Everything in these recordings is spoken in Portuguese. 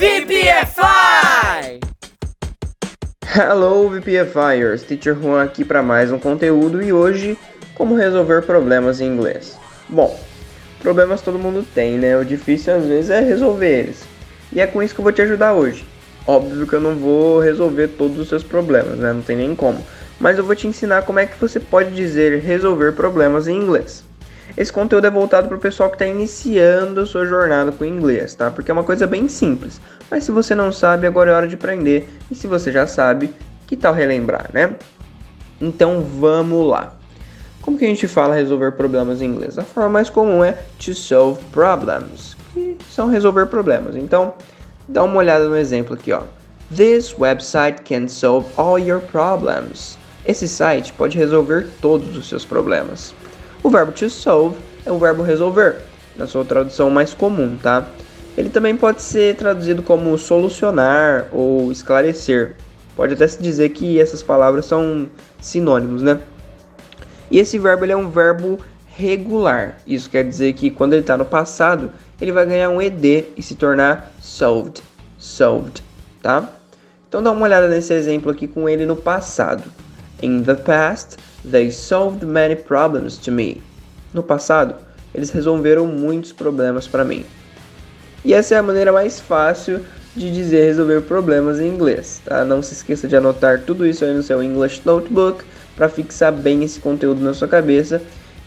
VPFI! Hello VPFIers, Teacher Juan aqui para mais um conteúdo e hoje como resolver problemas em inglês. Bom, problemas todo mundo tem, né? O difícil às vezes é resolver eles. E é com isso que eu vou te ajudar hoje. Óbvio que eu não vou resolver todos os seus problemas, né? Não tem nem como. Mas eu vou te ensinar como é que você pode dizer resolver problemas em inglês. Esse conteúdo é voltado para o pessoal que está iniciando a sua jornada com o inglês, tá? Porque é uma coisa bem simples. Mas se você não sabe, agora é hora de aprender. E se você já sabe, que tal relembrar, né? Então vamos lá. Como que a gente fala resolver problemas em inglês? A forma mais comum é to solve problems, que são resolver problemas. Então, dá uma olhada no exemplo aqui, ó. This website can solve all your problems. Esse site pode resolver todos os seus problemas. O verbo to solve é o verbo resolver, na sua tradução mais comum, tá? Ele também pode ser traduzido como solucionar ou esclarecer. Pode até se dizer que essas palavras são sinônimos, né? E esse verbo ele é um verbo regular. Isso quer dizer que quando ele está no passado, ele vai ganhar um ed e se tornar solved. Solved, tá? Então dá uma olhada nesse exemplo aqui com ele no passado. In the past, they solved many problems to me. No passado, eles resolveram muitos problemas para mim. E essa é a maneira mais fácil de dizer resolver problemas em inglês, tá? Não se esqueça de anotar tudo isso aí no seu English Notebook para fixar bem esse conteúdo na sua cabeça.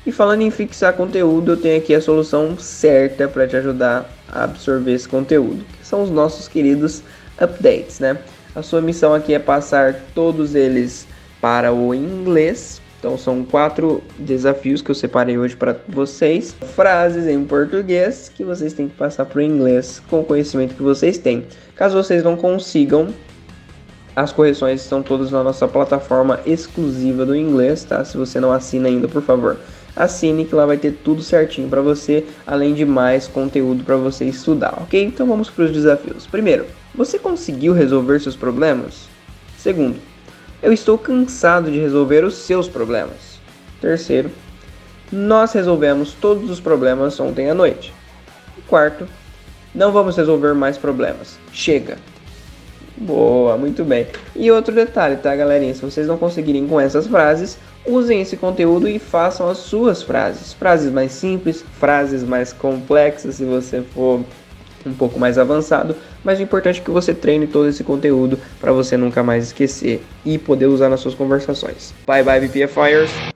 E falando em fixar conteúdo, eu tenho aqui a solução certa para te ajudar a absorver esse conteúdo, que são os nossos queridos updates, né? A sua missão aqui é passar todos eles para o inglês. Então são quatro desafios que eu separei hoje para vocês. Frases em português que vocês têm que passar para o inglês com o conhecimento que vocês têm. Caso vocês não consigam, as correções estão todas na nossa plataforma exclusiva do inglês, tá? Se você não assina ainda, por favor, assine que lá vai ter tudo certinho para você, além de mais conteúdo para você estudar, ok? Então vamos para os desafios. Primeiro, você conseguiu resolver seus problemas? Segundo, eu estou cansado de resolver os seus problemas. Terceiro, nós resolvemos todos os problemas ontem à noite. Quarto, não vamos resolver mais problemas. Chega. Boa, muito bem. E outro detalhe, tá, galerinha? Se vocês não conseguirem com essas frases, usem esse conteúdo e façam as suas frases. Frases mais simples, frases mais complexas, se você for um pouco mais avançado, mas o importante é que você treine todo esse conteúdo para você nunca mais esquecer e poder usar nas suas conversações. Bye bye BPFires!